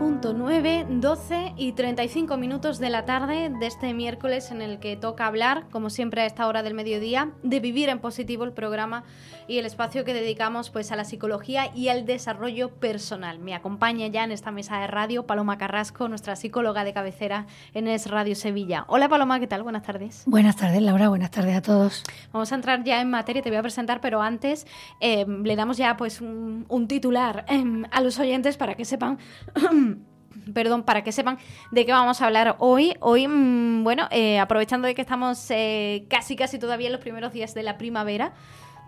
106.9, 12 y 35 minutos de la tarde de este miércoles en el que toca hablar, como siempre a esta hora del mediodía, de vivir en positivo el programa y el espacio que dedicamos pues a la psicología y al desarrollo personal. Me acompaña ya en esta mesa de radio Paloma Carrasco, nuestra psicóloga de cabecera en Es Radio Sevilla. Hola Paloma, ¿qué tal? Buenas tardes. Buenas tardes Laura, buenas tardes a todos. Vamos a entrar ya en materia, te voy a presentar, pero antes eh, le damos ya pues un, un titular eh, a los oyentes para que sepan perdón, para que sepan de qué vamos a hablar hoy. Hoy, mmm, bueno, eh, aprovechando de que estamos eh, casi, casi todavía en los primeros días de la primavera,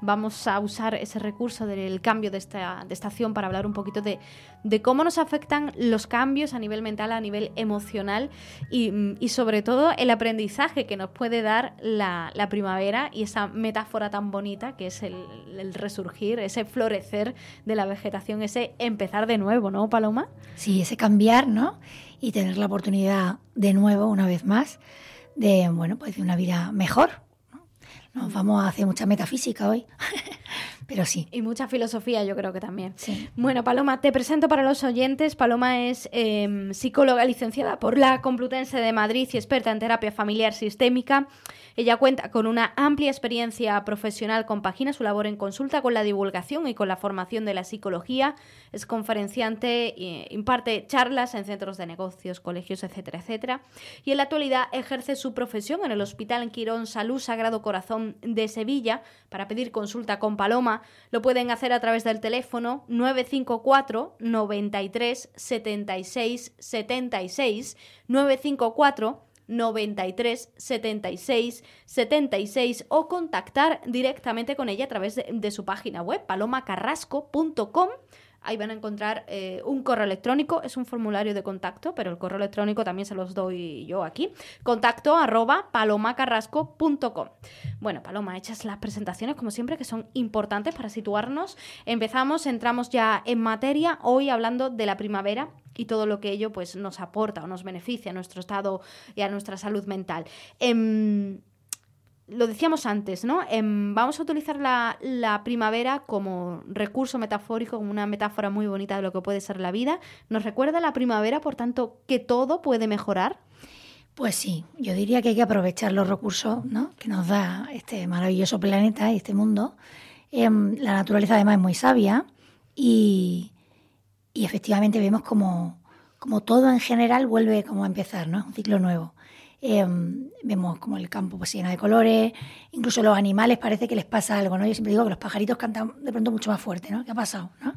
vamos a usar ese recurso del cambio de, esta, de estación para hablar un poquito de, de, cómo nos afectan los cambios a nivel mental, a nivel emocional y, sobre todo el aprendizaje que nos puede dar la, la, primavera y esa metáfora tan bonita que es el, el, resurgir, ese florecer de la vegetación, ese empezar de nuevo, ¿no, Paloma? Sí, ese cambiar, ¿no? Y tener la oportunidad de nuevo, una vez más, de, bueno, pues de una vida mejor, nos vamos a hacer mucha metafísica hoy, pero sí. Y mucha filosofía yo creo que también. Sí. Bueno, Paloma, te presento para los oyentes. Paloma es eh, psicóloga licenciada por la Complutense de Madrid y experta en terapia familiar sistémica. Ella cuenta con una amplia experiencia profesional, compagina su labor en consulta con la divulgación y con la formación de la psicología, es conferenciante, imparte charlas en centros de negocios, colegios, etcétera, etcétera. Y en la actualidad ejerce su profesión en el Hospital Quirón Salud Sagrado Corazón de Sevilla. Para pedir consulta con Paloma lo pueden hacer a través del teléfono 954 93 76 76 954 93 76 76 o contactar directamente con ella a través de, de su página web palomacarrasco.com Ahí van a encontrar eh, un correo electrónico, es un formulario de contacto, pero el correo electrónico también se los doy yo aquí. Contacto arroba palomacarrasco.com. Bueno, Paloma, hechas las presentaciones, como siempre, que son importantes para situarnos. Empezamos, entramos ya en materia, hoy hablando de la primavera y todo lo que ello pues, nos aporta o nos beneficia a nuestro estado y a nuestra salud mental. Eh, lo decíamos antes, ¿no? Eh, vamos a utilizar la, la, primavera como recurso metafórico, como una metáfora muy bonita de lo que puede ser la vida. ¿Nos recuerda la primavera, por tanto, que todo puede mejorar? Pues sí, yo diría que hay que aprovechar los recursos ¿no? que nos da este maravilloso planeta y este mundo. Eh, la naturaleza además es muy sabia y, y efectivamente vemos como, como todo en general vuelve como a empezar, ¿no? Un ciclo nuevo. Eh, vemos como el campo pues, lleno de colores, incluso los animales parece que les pasa algo, ¿no? Yo siempre digo que los pajaritos cantan de pronto mucho más fuerte, ¿no? ¿Qué ha pasado? ¿no?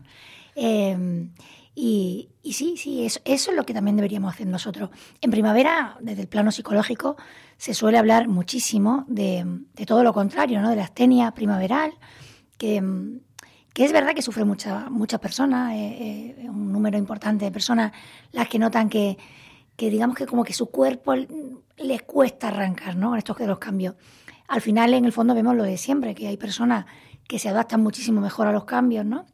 Eh, y, y, sí, sí, eso, eso, es lo que también deberíamos hacer nosotros. En primavera, desde el plano psicológico, se suele hablar muchísimo de, de todo lo contrario, ¿no? De la astenia primaveral, que, que es verdad que sufren muchas muchas personas, eh, eh, un número importante de personas las que notan que, que digamos que como que su cuerpo les cuesta arrancar, ¿no? Con estos de los cambios. Al final, en el fondo, vemos lo de siempre, que hay personas que se adaptan muchísimo mejor a los cambios, ¿no?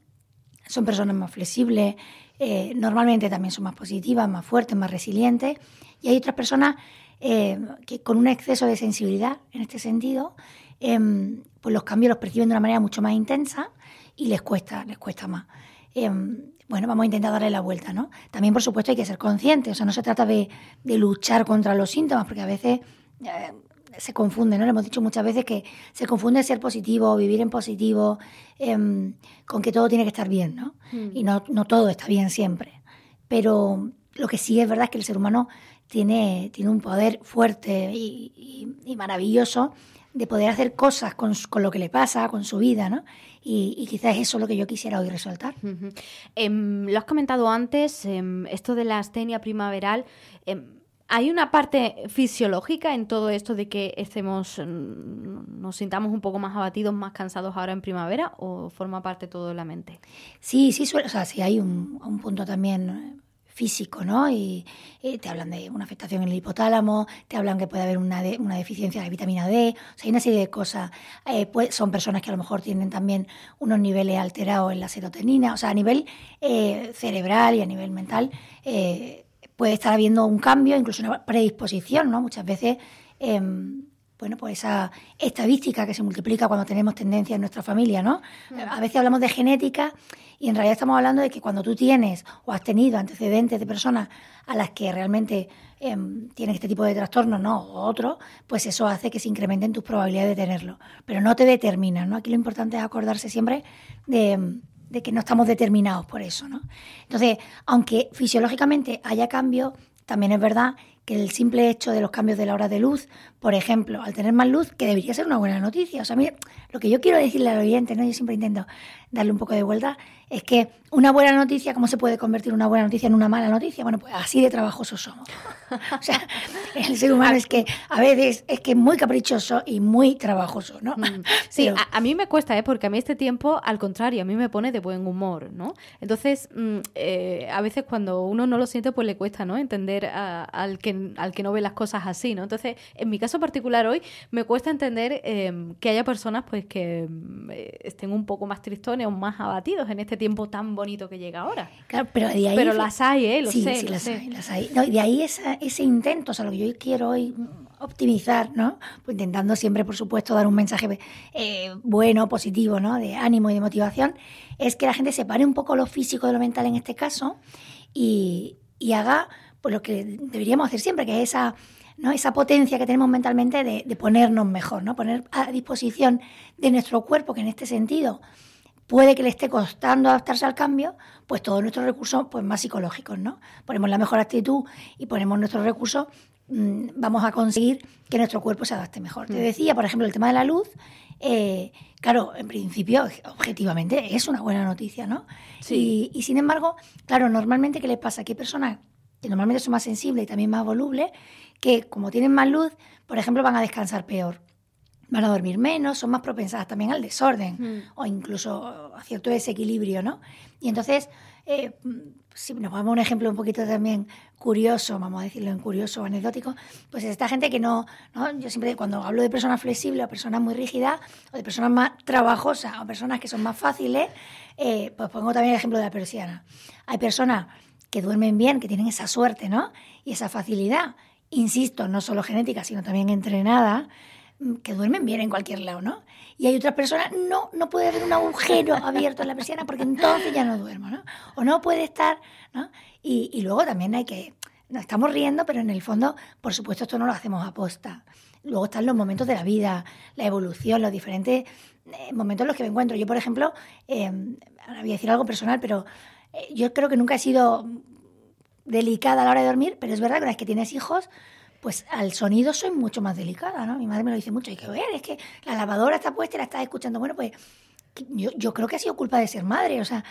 Son personas más flexibles, eh, normalmente también son más positivas, más fuertes, más resilientes, y hay otras personas eh, que con un exceso de sensibilidad en este sentido, eh, pues los cambios los perciben de una manera mucho más intensa y les cuesta, les cuesta más. Bueno, vamos a intentar darle la vuelta, ¿no? También, por supuesto, hay que ser conscientes, o sea, no se trata de, de luchar contra los síntomas, porque a veces eh, se confunde, ¿no? Le hemos dicho muchas veces que se confunde ser positivo, vivir en positivo, eh, con que todo tiene que estar bien, ¿no? Mm. Y no, no todo está bien siempre. Pero lo que sí es verdad es que el ser humano tiene, tiene un poder fuerte y, y, y maravilloso de poder hacer cosas con, con, lo que le pasa, con su vida, ¿no? Y, y, quizás eso es lo que yo quisiera hoy resaltar. Uh -huh. eh, lo has comentado antes, esto de la astenia primaveral ¿Hay una parte fisiológica en todo esto de que estemos, nos sintamos un poco más abatidos, más cansados ahora en primavera o forma parte todo de la mente? Sí, sí, o sea, sí hay un, un punto también físico, ¿no? Y, te hablan de una afectación en el hipotálamo, te hablan que puede haber una, una deficiencia de vitamina D, o sea, hay una serie de cosas. Eh, pues, son personas que a lo mejor tienen también unos niveles alterados en la serotonina, o sea, a nivel eh, cerebral y a nivel mental eh, puede estar habiendo un cambio, incluso una predisposición, ¿no? Muchas veces em, bueno, pues esa estadística que se multiplica cuando tenemos tendencia en nuestra familia, ¿no? A veces hablamos de genética y en realidad estamos hablando de que cuando tú tienes o has tenido antecedentes de personas a las que realmente em, tienen este tipo de trastornos, ¿no? O otros, pues eso hace que se incrementen tus probabilidades de tenerlo. Pero no te determinan, ¿no? Aquí lo importante es acordarse siempre de, de que no estamos determinados por eso, ¿no? Entonces, aunque fisiológicamente haya cambio, también es verdad el simple hecho de los cambios de la hora de luz, por ejemplo, al tener más luz, que debería ser una buena noticia. O sea, mire, lo que yo quiero decirle al oyente, ¿no? yo siempre intento darle un poco de vuelta, es que una buena noticia, ¿cómo se puede convertir una buena noticia en una mala noticia? Bueno, pues así de trabajosos somos. o sea, el ser humano es que a veces es que es muy caprichoso y muy trabajoso, ¿no? Mm. Sí, a, mí me cuesta, ¿eh? porque a mí este tiempo, al contrario, a mí me pone de buen humor, ¿no? Entonces, mm, eh, a veces cuando uno no lo siente, pues le cuesta, ¿no? Entender al, que, al que no ve las cosas así, ¿no? Entonces, en mi caso particular hoy, me cuesta entender em, que haya personas, pues, que mm, eh, estén un poco más tristones más abatidos en este tiempo tan bonito que llega ahora. Claro, pero de ahí... Pero las hay, ¿eh? Lo sí, sé, sí, las hay, las hay. de ahí ese intento, o sea, lo que yo quiero hoy optimizar, ¿no? Pues intentando siempre, por supuesto, dar un mensaje eh, bueno, positivo, ¿no? De ánimo y de motivación, es que la gente separe un poco lo físico de lo mental en este caso y, haga pues lo que deberíamos hacer siempre, que es esa, ¿no? esa potencia que tenemos mentalmente de, de ponernos mejor, ¿no? Poner a disposición de nuestro cuerpo, que en este sentido puede que le esté costando adaptarse al cambio, pues todos nuestros recursos pues más psicológicos, ¿no? Ponemos la mejor actitud y ponemos nuestros recursos, mm, vamos a conseguir que nuestro cuerpo se adapte mejor. Te mm. decía, por ejemplo, el tema de la luz, eh, claro, en principio, objetivamente, es una buena noticia, ¿no? Sí. Y, sin embargo, claro, normalmente, ¿qué les pasa? Que hay personas que normalmente son más sensibles y también más volubles, que como tienen más luz, por ejemplo, van a descansar peor van a dormir menos, son más propensadas también al desorden mm. o incluso a cierto desequilibrio, ¿no? Y entonces, eh, si nos vamos a un ejemplo un poquito también curioso, vamos a decirlo en curioso o anecdótico, pues esta gente que no, ¿no? Yo siempre cuando hablo de personas flexibles o personas muy rígidas o de personas más trabajosas o personas que son más fáciles, eh, pues pongo también el ejemplo de la persiana. Hay personas que duermen bien, que tienen esa suerte, ¿no? Y esa facilidad, insisto, no solo genética, sino también entrenada, que duermen bien en cualquier lado, ¿no? Y hay otras personas, no, no puede haber un agujero abierto en la persiana porque entonces ya no duermo, ¿no? O no puede estar, ¿no? Y, luego también hay que, nos estamos riendo, pero en el fondo, por supuesto, esto no lo hacemos a posta. Luego están los momentos de la vida, la evolución, los diferentes eh, momentos en los que me encuentro. Yo, por ejemplo, eh, ahora voy a decir algo personal, pero eh, yo creo que nunca he sido delicada a la hora de dormir, pero es verdad que una vez que tienes hijos, pues al sonido soy mucho más delicada, ¿no? Mi madre me lo dice mucho, hay que ver, es que la lavadora está puesta y la estás escuchando. Bueno, pues yo, yo, creo que ha sido culpa de ser madre, o sea,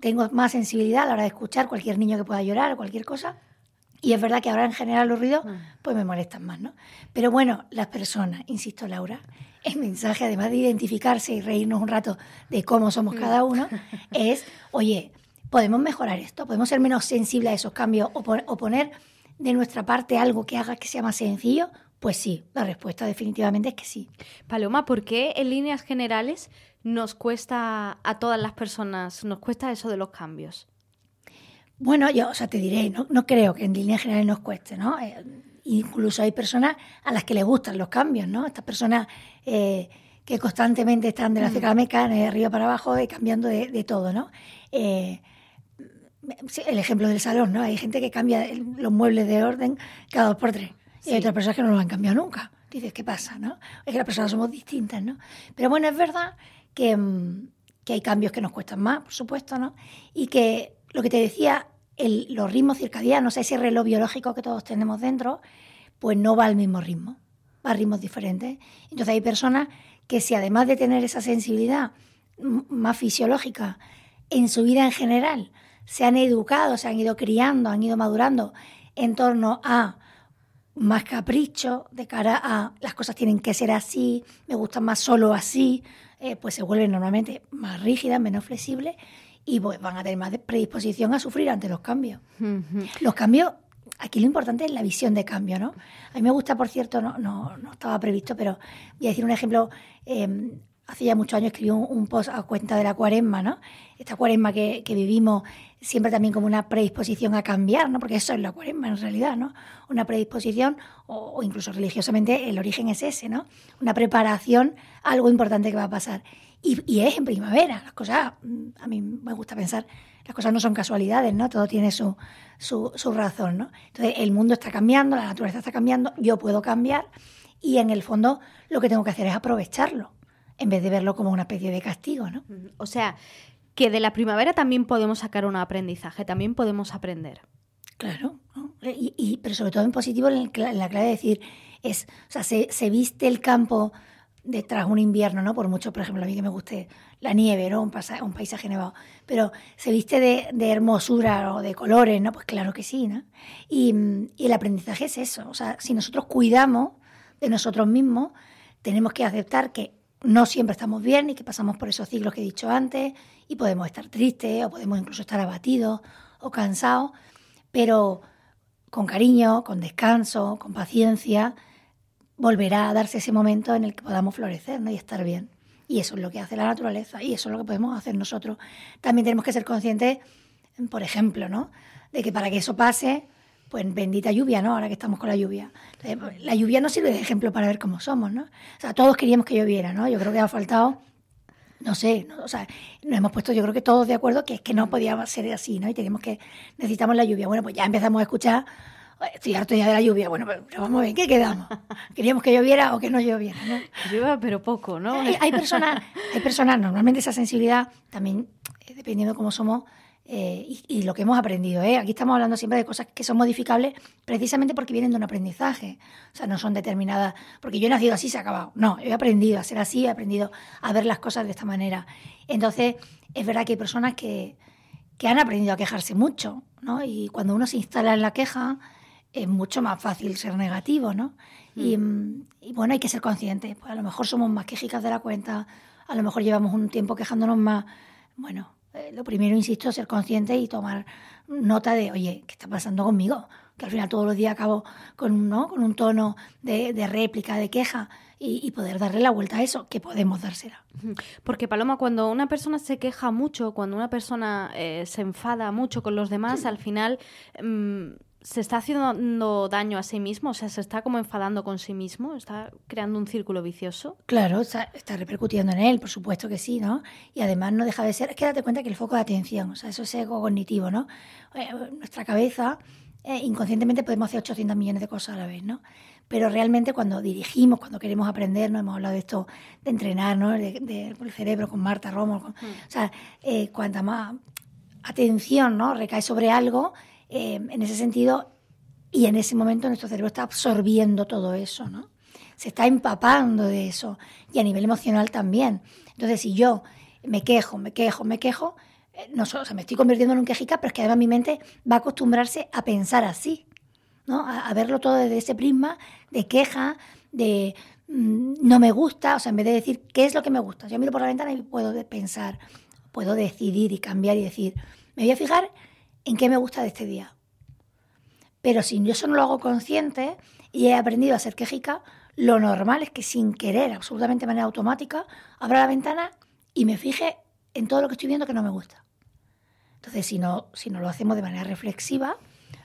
tengo más sensibilidad a la hora de escuchar cualquier niño que pueda llorar o cualquier cosa. Y es verdad que ahora en general los ruidos mm. pues me molestan más, ¿no? Pero bueno, las personas, insisto Laura, el mensaje además de identificarse y reírnos un rato de cómo somos cada mm. uno, es, oye, podemos mejorar esto, podemos ser menos sensibles a esos cambios o, o poner de nuestra parte algo que haga que sea más sencillo? Pues sí, la respuesta definitivamente es que sí. Paloma, ¿por qué en líneas generales nos cuesta a todas las personas, nos cuesta eso de los cambios? Bueno, yo, o sea, te diré, no, no creo que en líneas generales nos cueste, ¿no? Eh, incluso hay personas a las que les gustan los cambios, ¿no? Estas personas eh, que constantemente están de la meca, de arriba para abajo, y cambiando de, todo, ¿no? Eh, el ejemplo del salón, ¿no? Hay gente que cambia los muebles de orden cada dos por tres. Y hay otras personas que no lo han cambiado nunca. Dices, ¿qué pasa, no? Es que las personas somos distintas, ¿no? Pero bueno, es verdad que, mm, que hay cambios que nos cuestan más, por supuesto, ¿no? Y que lo que te decía, el, los ritmos circadianos, ese reloj biológico que todos tenemos dentro, pues no va al mismo ritmo, va a ritmos diferentes. Entonces hay personas que si además de tener esa sensibilidad más fisiológica en su vida en general, se han educado, se han ido criando, han ido madurando en torno a más capricho de cara a las cosas tienen que ser así, me gustan más solo así, eh, pues se vuelven normalmente más rígidas, menos flexibles y pues van a tener más predisposición a sufrir ante los cambios. Los cambios, aquí lo importante es la visión de cambio, ¿no? A mí me gusta, por cierto, no, no, no estaba previsto, pero voy a decir un ejemplo. Eh, hace ya muchos años escribí un, post a cuenta de la cuaresma, ¿no? Esta cuaresma que, vivimos siempre también como una predisposición a cambiar, ¿no? Porque eso es la cuaresma en realidad, ¿no? Una predisposición, o, incluso religiosamente el origen es ese, ¿no? Una preparación algo importante que va a pasar. Y, es en primavera, las cosas, a mí me gusta pensar, las cosas no son casualidades, ¿no? Todo tiene su, su, su razón, ¿no? Entonces el mundo está cambiando, la naturaleza está cambiando, yo puedo cambiar y en el fondo lo que tengo que hacer es aprovecharlo en vez de verlo como una especie de castigo, ¿no? O sea, que de la primavera también podemos sacar un aprendizaje, también podemos aprender. Claro, y, pero sobre todo en positivo, en la clave de decir, es, o sea, se, viste el campo detrás un invierno, ¿no? Por mucho, por ejemplo, a mí que me guste la nieve, ¿no? Un, un paisaje nevado, pero se viste de, hermosura o de colores, ¿no? Pues claro que sí, ¿no? Y, y el aprendizaje es eso, o sea, si nosotros cuidamos de nosotros mismos, tenemos que aceptar que no siempre estamos bien y que pasamos por esos ciclos que he dicho antes y podemos estar tristes o podemos incluso estar abatidos o cansados, pero con cariño, con descanso, con paciencia, volverá a darse ese momento en el que podamos florecer y estar bien. Y eso es lo que hace la naturaleza y eso es lo que podemos hacer nosotros. También tenemos que ser conscientes, por ejemplo, ¿no? de que para que eso pase, pues bendita lluvia, ¿no? Ahora que estamos con la lluvia. Pues, la lluvia nos sirve de ejemplo para ver cómo somos, ¿no? O sea, todos queríamos que lloviera, ¿no? Yo creo que ha faltado, no sé, o sea, nos hemos puesto, yo creo que todos de acuerdo que es que no podía ser así, ¿no? Y tenemos que, necesitamos la lluvia. Bueno, pues ya empezamos a escuchar, estoy harto ya de la lluvia, bueno, pero, vamos a ver, ¿qué quedamos? ¿Queríamos que lloviera o que no lloviera, ¿no? Llueva, pero poco, ¿no? Hay, personas, hay personas, normalmente esa sensibilidad, también, eh, dependiendo de cómo somos, eh, y, lo que hemos aprendido. ¿eh? Aquí estamos hablando siempre de cosas que son modificables precisamente porque vienen de un aprendizaje. O sea, no son determinadas, porque yo he nacido así, se ha acabado. No, he aprendido a ser así, he aprendido a ver las cosas de esta manera. Entonces, es verdad que hay personas que, que han aprendido a quejarse mucho, ¿no? Y cuando uno se instala en la queja, es mucho más fácil ser negativo, ¿no? Y, mm, y, bueno, hay que ser conscientes. Pues a lo mejor somos más quejicas de la cuenta, a lo mejor llevamos un tiempo quejándonos más. Bueno, eh, lo primero, insisto, ser consciente y tomar nota de, oye, ¿qué está pasando conmigo? Que al final todos los días acabo con, ¿no? con un tono de, réplica, de queja, y, poder darle la vuelta a eso, que podemos dársela. Porque, Paloma, cuando una persona se queja mucho, cuando una persona eh, se enfada mucho con los demás, al final... Mm, se está haciendo daño a sí mismo, o sea, se está como enfadando con sí mismo, está creando un círculo vicioso. Claro, está, repercutiendo en él, por supuesto que sí, ¿no? Y además no deja de ser, es que date cuenta que el foco de atención, o sea, eso es ego cognitivo, ¿no? Eh, nuestra cabeza, eh, inconscientemente podemos hacer 800 millones de cosas a la vez, ¿no? Pero realmente cuando dirigimos, cuando queremos aprender, no hemos hablado de esto, de entrenar, ¿no? De, el cerebro con Marta Romo, mm. o sea, eh, cuanta más atención, ¿no? Recae sobre algo, eh, en ese sentido, y en ese momento nuestro cerebro está absorbiendo todo eso, ¿no? Se está empapando de eso, y a nivel emocional también. Entonces, si yo me quejo, me quejo, me quejo, eh, no solo, o sea, me estoy convirtiendo en un quejica, pero es que además mi mente va a acostumbrarse a pensar así, ¿no? A, verlo todo desde ese prisma de queja, de mm, no me gusta, o sea, en vez de decir qué es lo que me gusta, yo miro por la ventana y puedo pensar, puedo decidir y cambiar y decir, me voy a fijar en qué me gusta de este día. Pero si yo eso no lo hago consciente y he aprendido a ser quejica, lo normal es que sin querer, absolutamente de manera automática, abra la ventana y me fije en todo lo que estoy viendo que no me gusta. Entonces, si no, si no lo hacemos de manera reflexiva,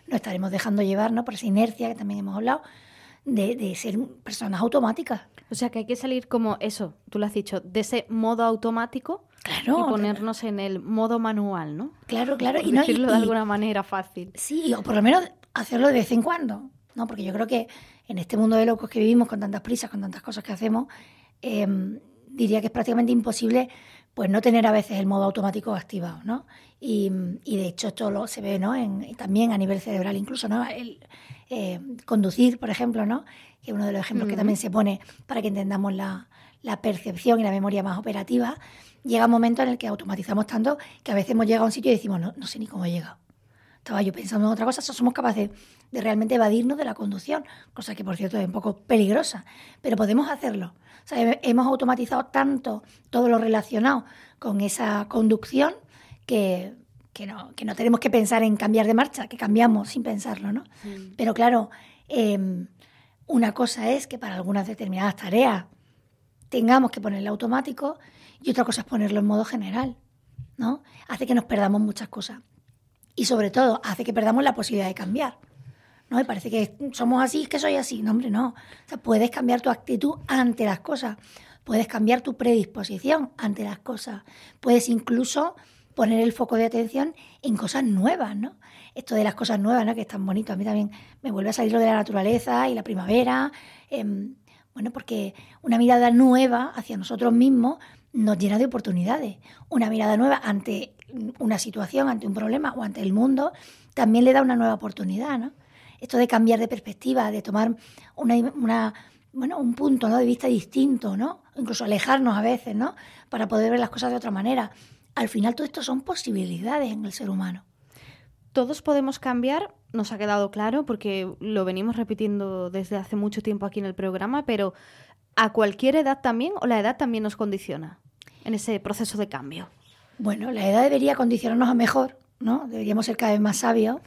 nos estaremos dejando llevar por esa inercia que también hemos hablado, de, de, ser personas automáticas. O sea que hay que salir como eso, tú lo has dicho, de ese modo automático Claro. Y ponernos en el modo manual, ¿no? Claro, claro. y no, decirlo de alguna manera fácil. Sí, o por lo menos hacerlo de vez en cuando, ¿no? Porque yo creo que en este mundo de locos que vivimos, con tantas prisas, con tantas cosas que hacemos, em, diría que es prácticamente imposible pues no tener a veces el modo automático activado, ¿no? Y, de hecho esto lo, se ve, ¿no? En, también a nivel cerebral incluso, ¿no? El eh, conducir, por ejemplo, ¿no? Que es uno de los ejemplos que también se pone para que entendamos la, la percepción y la memoria más operativa, llega un momento en el que automatizamos tanto que a veces hemos llegado a un sitio y decimos, no, no sé ni cómo he llegado. Estaba yo pensando en otra cosa, somos capaces de realmente evadirnos de la conducción, cosa que por cierto es un poco peligrosa, pero podemos hacerlo. O sea, hemos automatizado tanto todo lo relacionado con esa conducción que, no, que no tenemos que pensar en cambiar de marcha, que cambiamos sin pensarlo, ¿no? Pero claro, em, una cosa es que para algunas determinadas tareas tengamos que ponerle automático y otra cosa es ponerlo en modo general, ¿no? Hace que nos perdamos muchas cosas y sobre todo hace que perdamos la posibilidad de cambiar. ¿no? Y parece que somos así, es que soy así. No, hombre, no. O sea, puedes cambiar tu actitud ante las cosas, puedes cambiar tu predisposición ante las cosas, puedes incluso poner el foco de atención en cosas nuevas, ¿no? Esto de las cosas nuevas, ¿no? Que es tan bonito. A mí también me vuelve a salir lo de la naturaleza y la primavera. Em, bueno, porque una mirada nueva hacia nosotros mismos nos llena de oportunidades. Una mirada nueva ante una situación, ante un problema o ante el mundo, también le da una nueva oportunidad, ¿no? Esto de cambiar de perspectiva, de tomar una, bueno, un punto ¿no? de vista distinto, ¿no? Incluso alejarnos a veces, ¿no? Para poder ver las cosas de otra manera. Al final todo esto son posibilidades en el ser humano. Todos podemos cambiar, nos ha quedado claro, porque lo venimos repitiendo desde hace mucho tiempo aquí en el programa, pero ¿a cualquier edad también o la edad también nos condiciona en ese proceso de cambio? Bueno, la edad debería condicionarnos a mejor, ¿no? Deberíamos ser cada vez más sabios,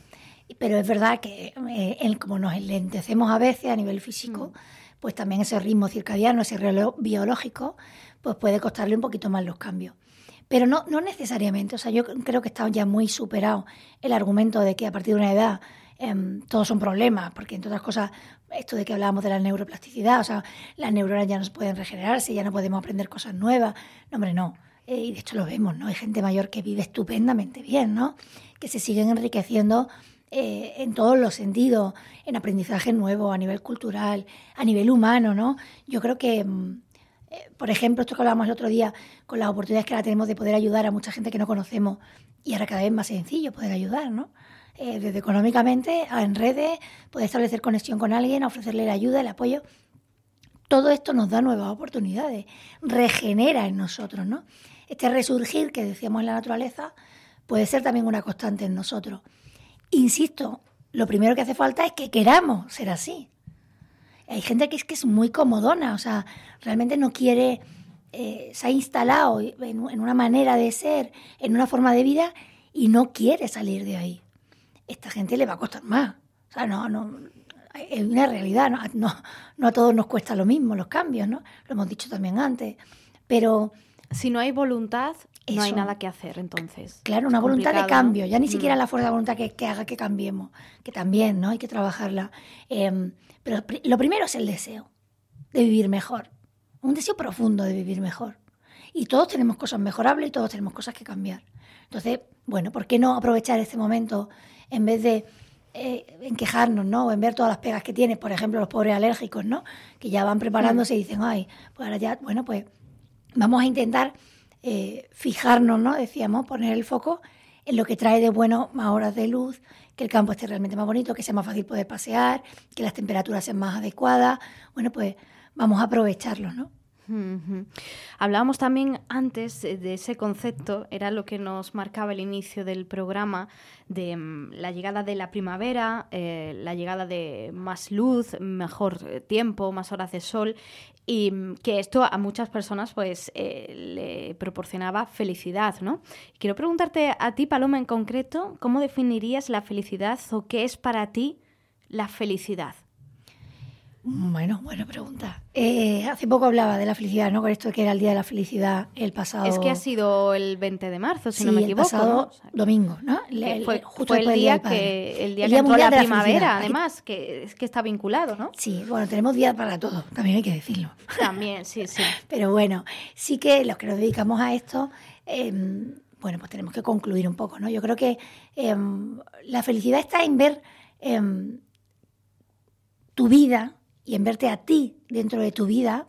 pero es verdad que eh, como nos enlentecemos a veces a nivel físico, mm. pues también ese ritmo circadiano, ese reloj biológico, pues puede costarle un poquito más los cambios. Pero no, no necesariamente, o sea, yo creo que está ya muy superado el argumento de que a partir de una edad em, todos son problemas, porque entre otras cosas, esto de que hablábamos de la neuroplasticidad, o sea, las neuronas ya no pueden regenerarse, ya no podemos aprender cosas nuevas. No, hombre, no. Eh, y de hecho lo vemos, ¿no? Hay gente mayor que vive estupendamente bien, ¿no? Que se siguen enriqueciendo eh, en todos los sentidos, en aprendizaje nuevo, a nivel cultural, a nivel humano, ¿no? Yo creo que, mm, eh, por ejemplo, esto que hablábamos el otro día, con las oportunidades que ahora tenemos de poder ayudar a mucha gente que no conocemos, y ahora cada vez más sencillo poder ayudar, ¿no? Desde económicamente, en redes, poder establecer conexión con alguien, ofrecerle la ayuda, el apoyo. Todo esto nos da nuevas oportunidades, regenera en nosotros, ¿no? Este resurgir que decíamos en la naturaleza puede ser también una constante en nosotros. Insisto, lo primero que hace falta es que queramos ser así. Hay gente que es que es muy comodona, o sea, realmente no quiere, eh, se ha instalado en, una manera de ser, en una forma de vida y no quiere salir de ahí. Esta gente le va a costar más. O sea, no, no, es una realidad, no, no a todos nos cuesta lo mismo los cambios, ¿no? Lo hemos dicho también antes. Pero si no hay voluntad, no hay nada que hacer entonces. Claro, una voluntad de cambio, ya ni mm. siquiera la fuerza de voluntad que, haga que cambiemos, que también, ¿no? Hay que trabajarla. Em, pero lo primero es el deseo de vivir mejor, un deseo profundo de vivir mejor. Y todos tenemos cosas mejorables y todos tenemos cosas que cambiar. Entonces, bueno, ¿por qué no aprovechar este momento en vez de eh, en quejarnos, ¿no? O en ver todas las pegas que tiene, por ejemplo, los pobres alérgicos, ¿no? Que ya van preparándose y dicen, ay, pues ahora ya, bueno, pues vamos a intentar eh, fijarnos, ¿no? Decíamos, poner el foco en lo que trae de bueno más horas de luz, que el campo esté realmente más bonito, que sea más fácil poder pasear, que las temperaturas sean más adecuadas. Bueno, pues vamos a aprovecharlo, ¿no? Hablábamos también antes de ese concepto, era lo que nos marcaba el inicio del programa, de mm, la llegada de la primavera, eh, la llegada de más luz, mejor eh, tiempo, más horas de sol, y mm, que esto a muchas personas pues eh, le proporcionaba felicidad, ¿no? Quiero preguntarte a ti, Paloma, en concreto, ¿cómo definirías la felicidad o qué es para ti la felicidad? Bueno, buena pregunta. Eh, hace poco hablaba de la felicidad, ¿no? Con esto que era el Día de la Felicidad el pasado... Es que ha sido el 20 de marzo, si no me equivoco. el pasado domingo, ¿no? fue, justo el día que, el día que entró la, primavera, además, que es que está vinculado, ¿no? Sí, bueno, tenemos días para todo, también hay que decirlo. También, sí, sí. Pero bueno, sí que los que nos dedicamos a esto... Em, bueno, pues tenemos que concluir un poco, ¿no? Yo creo que em, la felicidad está en ver em, tu vida y en verte a ti dentro de tu vida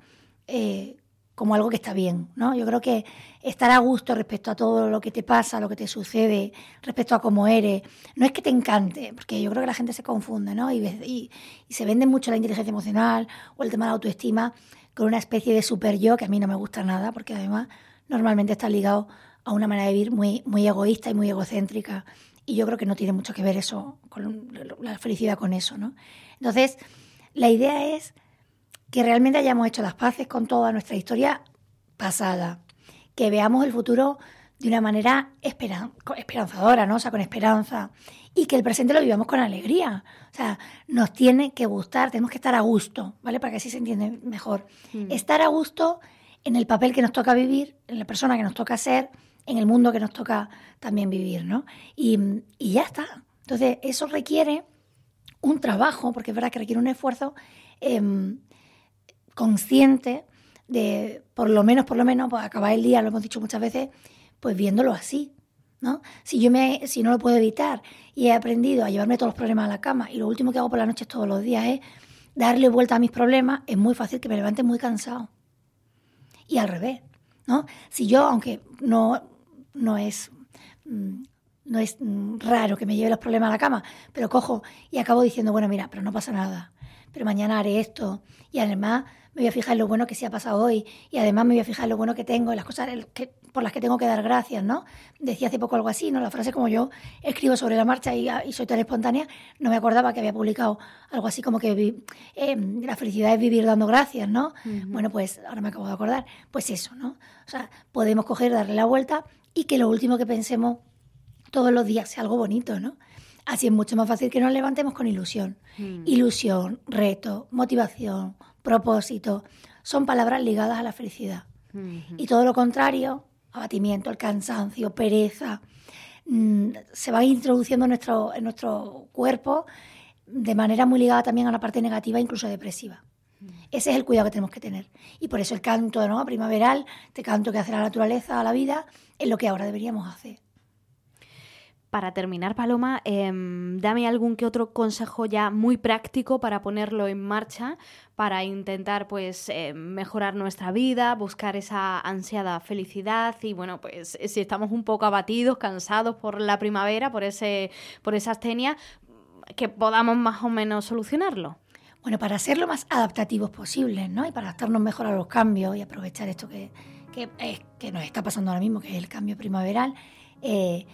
eh, como algo que está bien, ¿no? Yo creo que estar a gusto respecto a todo lo que te pasa, lo que te sucede, respecto a cómo eres, no es que te encante, porque yo creo que la gente se confunde, ¿no? Y, se vende mucho la inteligencia emocional o el tema de la autoestima con una especie de super yo que a mí no me gusta nada, porque además normalmente está ligado a una manera de vivir muy, muy egoísta y muy egocéntrica. Y yo creo que no tiene mucho que ver eso, con la felicidad con eso, ¿no? Entonces, la idea es que realmente hayamos hecho las paces con toda nuestra historia pasada, que veamos el futuro de una manera esperanzadora, ¿no? O sea, con esperanza. Y que el presente lo vivamos con alegría. O sea, nos tiene que gustar, tenemos que estar a gusto, ¿vale? Para que así se entiende mejor. Mm. Estar a gusto en el papel que nos toca vivir, en la persona que nos toca ser, en el mundo que nos toca también vivir, ¿no? Y, ya está. Entonces, eso requiere un trabajo, porque es verdad que requiere un esfuerzo em, consciente de, por lo menos, por lo menos, pues acabar el día, lo hemos dicho muchas veces, pues viéndolo así, ¿no? Si yo me, si no lo puedo evitar y he aprendido a llevarme todos los problemas a la cama y lo último que hago por la noche todos los días es darle vuelta a mis problemas, es muy fácil que me levante muy cansado. Y al revés, ¿no? Si yo, aunque no, no es mm, no es raro que me lleve los problemas a la cama, pero cojo y acabo diciendo, bueno, mira, pero no pasa nada, pero mañana haré esto y además me voy a fijar en lo bueno que se ha pasado hoy y además me voy a fijar en lo bueno que tengo, en las cosas que, por las que tengo que dar gracias, ¿no? Decía hace poco algo así, ¿no? La frase como yo escribo sobre la marcha y, soy tan espontánea, no me acordaba que había publicado algo así como que eh, la felicidad es vivir dando gracias, ¿no? Bueno, pues ahora me acabo de acordar, pues eso, ¿no? O sea, podemos coger, darle la vuelta y que lo último que pensemos todos los días sea algo bonito, ¿no? Así es mucho más fácil que nos levantemos con ilusión. Mm. Ilusión, reto, motivación, propósito, son palabras ligadas a la felicidad. Y todo lo contrario, abatimiento, el cansancio, pereza, mm, se va introduciendo en nuestro, en nuestro cuerpo de manera muy ligada también a la parte negativa, incluso depresiva. Ese es el cuidado que tenemos que tener. Y por eso el canto ¿no? primaveral, este canto que hace la naturaleza a la vida, es lo que ahora deberíamos hacer. Para terminar, Paloma, em, dame algún que otro consejo ya muy práctico para ponerlo en marcha, para intentar pues eh, mejorar nuestra vida, buscar esa ansiada felicidad y bueno, pues si estamos un poco abatidos, cansados por la primavera, por ese, por esa astenia, que podamos más o menos solucionarlo. Bueno, para ser lo más adaptativos posible, ¿no? Y para adaptarnos mejor a los cambios y aprovechar esto que, que, nos está pasando ahora mismo, que es el cambio primaveral. Eh,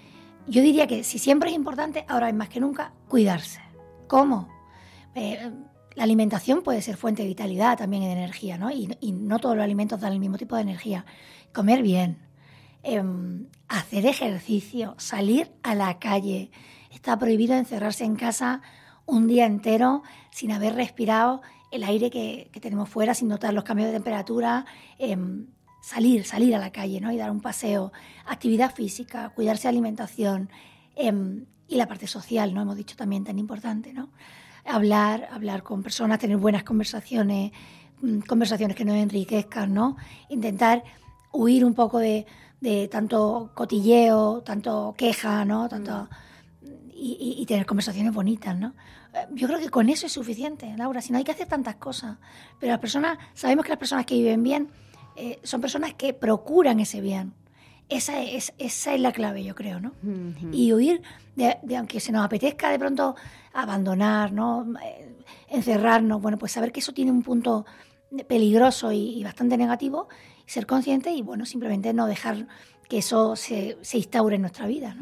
yo diría que si siempre es importante, ahora es más que nunca, cuidarse. ¿Cómo? Eh, la alimentación puede ser fuente de vitalidad también y de energía, ¿no? Y, no todos los alimentos dan el mismo tipo de energía. Comer bien, em, hacer ejercicio, salir a la calle. Está prohibido encerrarse en casa un día entero sin haber respirado el aire que, tenemos fuera, sin notar los cambios de temperatura. Em, salir, salir a la calle, ¿no? Y dar un paseo, actividad física, cuidarse de alimentación em, y la parte social, ¿no? Hemos dicho también tan importante, ¿no? Hablar, hablar con personas, tener buenas conversaciones, mm, conversaciones que nos enriquezcan, ¿no? Intentar huir un poco de, tanto cotilleo, tanto queja, ¿no? Tanto, y, y, tener conversaciones bonitas, ¿no? Eh, yo creo que con eso es suficiente, Laura, si no hay que hacer tantas cosas. Pero las personas, sabemos que las personas que viven bien eh, son personas que procuran ese bien. Esa es, esa es la clave, yo creo, ¿no? Y huir de, aunque se nos apetezca de pronto abandonar, ¿no? Eh, encerrarnos, bueno, pues saber que eso tiene un punto peligroso y, y bastante negativo, ser consciente y, bueno, simplemente no dejar que eso se, se, instaure en nuestra vida.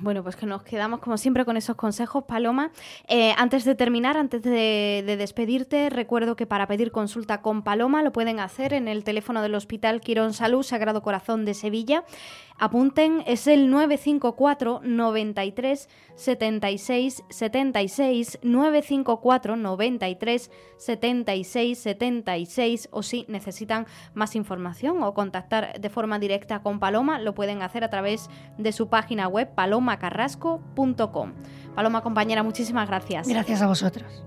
Bueno, pues que nos quedamos como siempre con esos consejos, Paloma. Eh, antes de terminar, antes de, despedirte, recuerdo que para pedir consulta con Paloma lo pueden hacer en el teléfono del Hospital Quirón Salud Sagrado Corazón de Sevilla. Apunten, es el 954 93 76 76 954 93 76 76 o si necesitan más información o contactar de forma directa con Paloma lo pueden hacer a través de su página web palomacarrasco.com. Paloma compañera, muchísimas gracias. Gracias a vosotros.